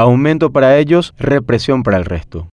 Aumento para ellos, represión para el resto.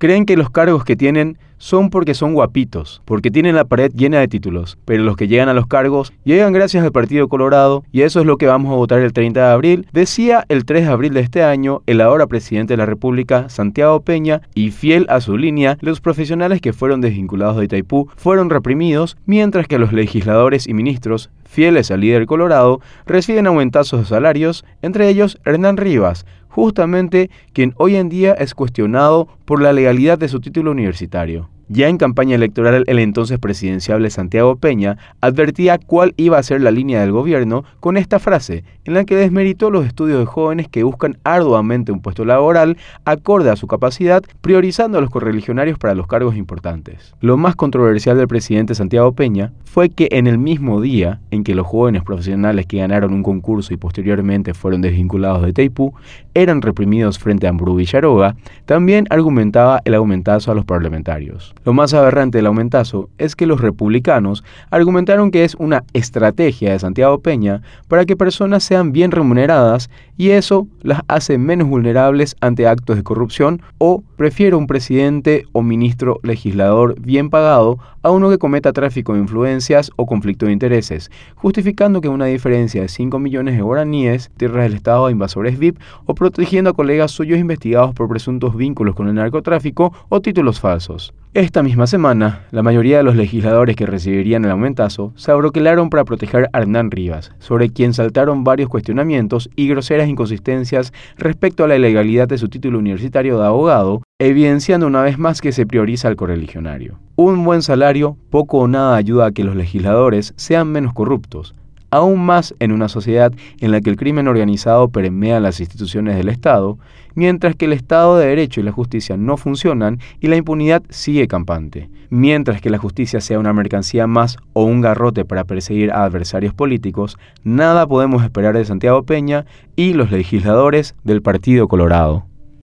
Creen que los cargos que tienen son porque son guapitos, porque tienen la pared llena de títulos, pero los que llegan a los cargos llegan gracias al Partido Colorado y eso es lo que vamos a votar el 30 de abril, decía el 3 de abril de este año el ahora presidente de la República, Santiago Peña, y fiel a su línea, los profesionales que fueron desvinculados de Itaipú fueron reprimidos, mientras que los legisladores y ministros, fieles al líder Colorado, reciben aumentazos de salarios, entre ellos Hernán Rivas, justamente quien hoy en día es cuestionado por la legalidad de su título universitario. Ya en campaña electoral, el entonces presidenciable Santiago Peña advertía cuál iba a ser la línea del gobierno con esta frase, en la que desmeritó los estudios de jóvenes que buscan arduamente un puesto laboral acorde a su capacidad, priorizando a los correligionarios para los cargos importantes. Lo más controversial del presidente Santiago Peña fue que en el mismo día en que los jóvenes profesionales que ganaron un concurso y posteriormente fueron desvinculados de Teipú eran reprimidos frente a Ambrú Villaroga, también argumentaba el aumentazo a los parlamentarios. Lo más aberrante del aumentazo es que los republicanos argumentaron que es una estrategia de Santiago Peña para que personas sean bien remuneradas y eso las hace menos vulnerables ante actos de corrupción o prefiero un presidente o ministro legislador bien pagado a uno que cometa tráfico de influencias o conflicto de intereses, justificando que una diferencia de 5 millones de guaraníes, tierras del Estado a invasores VIP o protegiendo a colegas suyos investigados por presuntos vínculos con el narcotráfico o títulos falsos. Esta misma semana, la mayoría de los legisladores que recibirían el aumentazo se abroquelaron para proteger a Hernán Rivas, sobre quien saltaron varios cuestionamientos y groseras inconsistencias respecto a la ilegalidad de su título universitario de abogado, evidenciando una vez más que se prioriza al correligionario. Un buen salario poco o nada ayuda a que los legisladores sean menos corruptos, aún más en una sociedad en la que el crimen organizado permea las instituciones del Estado, mientras que el Estado de Derecho y la justicia no funcionan y la impunidad sigue campante. Mientras que la justicia sea una mercancía más o un garrote para perseguir a adversarios políticos, nada podemos esperar de Santiago Peña y los legisladores del Partido Colorado.